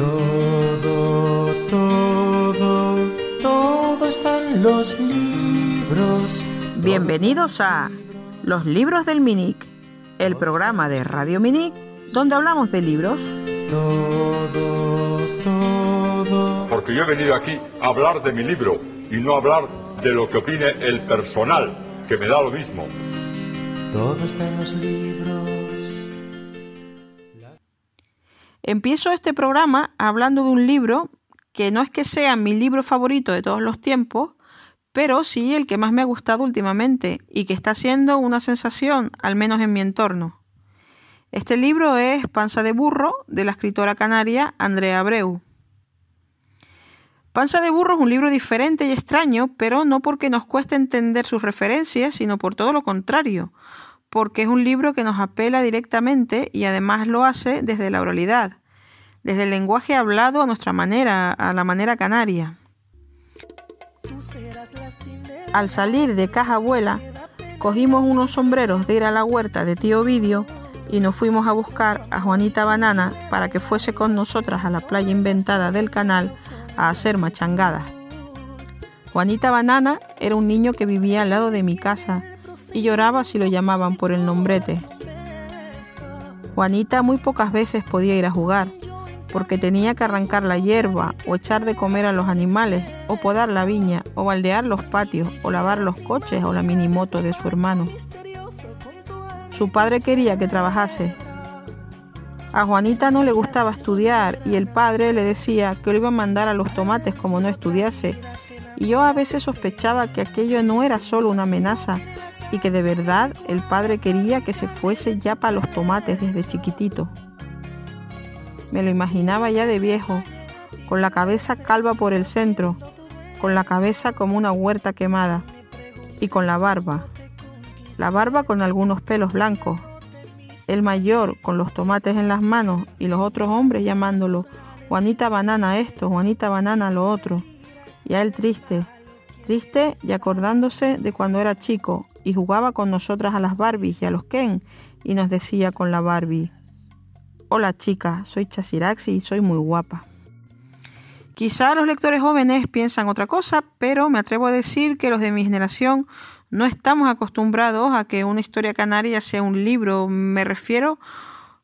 Todo, todo, todo está en los libros. Bienvenidos a Los Libros del Minic, el programa de Radio Minic donde hablamos de libros. Todo, todo. Porque yo he venido aquí a hablar de mi libro y no a hablar de lo que opine el personal, que me da lo mismo. Todo está en los libros. Empiezo este programa hablando de un libro que no es que sea mi libro favorito de todos los tiempos, pero sí el que más me ha gustado últimamente y que está siendo una sensación, al menos en mi entorno. Este libro es Panza de Burro, de la escritora canaria Andrea Abreu. Panza de Burro es un libro diferente y extraño, pero no porque nos cueste entender sus referencias, sino por todo lo contrario, porque es un libro que nos apela directamente y además lo hace desde la oralidad, desde el lenguaje hablado a nuestra manera, a la manera canaria. Al salir de Caja Abuela, cogimos unos sombreros de ir a la huerta de tío Ovidio y nos fuimos a buscar a Juanita Banana para que fuese con nosotras a la playa inventada del canal a hacer machangadas. Juanita Banana era un niño que vivía al lado de mi casa y lloraba si lo llamaban por el nombrete. Juanita muy pocas veces podía ir a jugar, porque tenía que arrancar la hierba o echar de comer a los animales, o podar la viña, o baldear los patios, o lavar los coches o la minimoto de su hermano. Su padre quería que trabajase. A Juanita no le gustaba estudiar y el padre le decía que lo iba a mandar a los tomates como no estudiase. Y yo a veces sospechaba que aquello no era solo una amenaza, y que de verdad el padre quería que se fuese ya para los tomates desde chiquitito. Me lo imaginaba ya de viejo, con la cabeza calva por el centro, con la cabeza como una huerta quemada y con la barba, la barba con algunos pelos blancos, el mayor con los tomates en las manos y los otros hombres llamándolo Juanita Banana esto, Juanita Banana lo otro, y a él triste, triste y acordándose de cuando era chico y jugaba con nosotras a las Barbies y a los Ken y nos decía con la Barbie, Hola chica, soy Chasiraxi y soy muy guapa. Quizá los lectores jóvenes piensan otra cosa, pero me atrevo a decir que los de mi generación no estamos acostumbrados a que una historia canaria sea un libro. Me refiero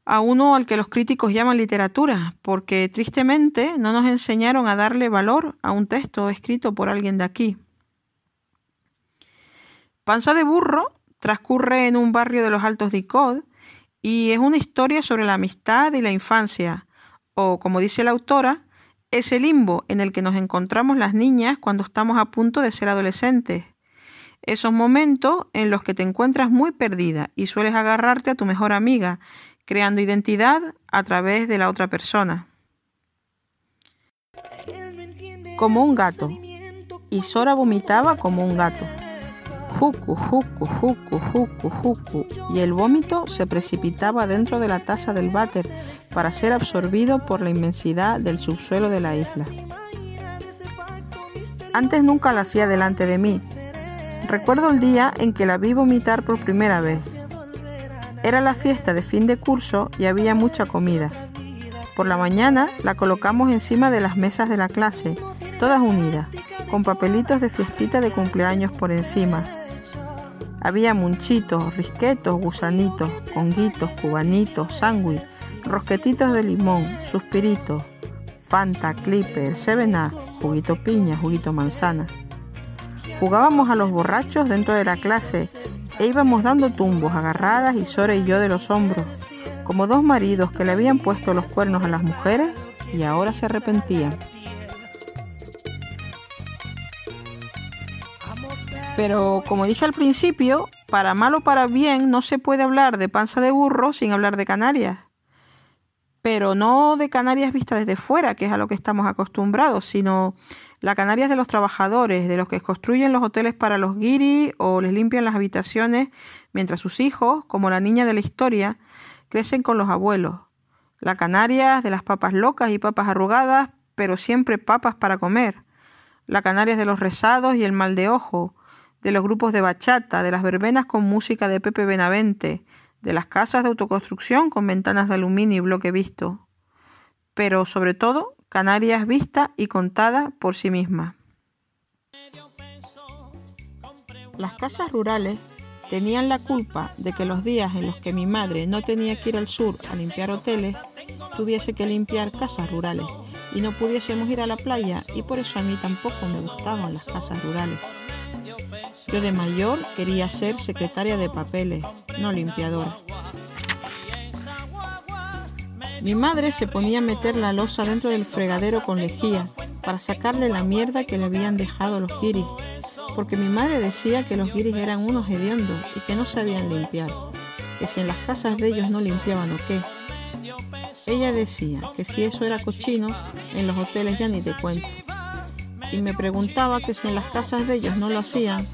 a uno al que los críticos llaman literatura, porque tristemente no nos enseñaron a darle valor a un texto escrito por alguien de aquí. Panza de Burro transcurre en un barrio de los Altos de Icod y es una historia sobre la amistad y la infancia, o como dice la autora, ese limbo en el que nos encontramos las niñas cuando estamos a punto de ser adolescentes. Esos momentos en los que te encuentras muy perdida y sueles agarrarte a tu mejor amiga, creando identidad a través de la otra persona. Como un gato. Y Sora vomitaba como un gato. Jucu, jucu, jucu, jucu, jucu. Y el vómito se precipitaba dentro de la taza del váter para ser absorbido por la inmensidad del subsuelo de la isla. Antes nunca la hacía delante de mí. Recuerdo el día en que la vi vomitar por primera vez. Era la fiesta de fin de curso y había mucha comida. Por la mañana la colocamos encima de las mesas de la clase, todas unidas, con papelitos de fiestita de cumpleaños por encima. Había munchitos, risquetos, gusanitos, conguitos, cubanitos, sándwich, rosquetitos de limón, suspiritos, Fanta, Clipper, Sevena, juguito piña, juguito manzana. Jugábamos a los borrachos dentro de la clase e íbamos dando tumbos agarradas y Sora y yo de los hombros, como dos maridos que le habían puesto los cuernos a las mujeres y ahora se arrepentían. Pero como dije al principio, para mal o para bien no se puede hablar de panza de burro sin hablar de Canarias. Pero no de Canarias vistas desde fuera, que es a lo que estamos acostumbrados, sino la Canarias de los trabajadores, de los que construyen los hoteles para los guiris o les limpian las habitaciones, mientras sus hijos, como la niña de la historia, crecen con los abuelos. La Canarias de las papas locas y papas arrugadas, pero siempre papas para comer. La Canarias de los rezados y el mal de ojo, de los grupos de bachata, de las verbenas con música de Pepe Benavente, de las casas de autoconstrucción con ventanas de aluminio y bloque visto. pero sobre todo Canarias vista y contada por sí misma. Las casas rurales tenían la culpa de que los días en los que mi madre no tenía que ir al sur a limpiar hoteles, tuviese que limpiar casas rurales y no pudiésemos ir a la playa y por eso a mí tampoco me gustaban las casas rurales. Yo de mayor quería ser secretaria de papeles, no limpiadora. Mi madre se ponía a meter la losa dentro del fregadero con lejía para sacarle la mierda que le habían dejado los guiris, porque mi madre decía que los guiris eran unos hediondos y que no sabían limpiar, que si en las casas de ellos no limpiaban o qué. Ella decía que si eso era cochino, en los hoteles ya ni te cuento y me preguntaba que si en las casas de ellos no lo hacían,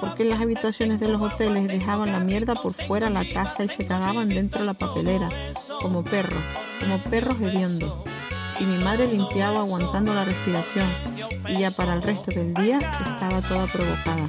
¿por qué las habitaciones de los hoteles dejaban la mierda por fuera la casa y se cagaban dentro de la papelera, como perros, como perros hediondos? Y mi madre limpiaba aguantando la respiración y ya para el resto del día estaba toda provocada.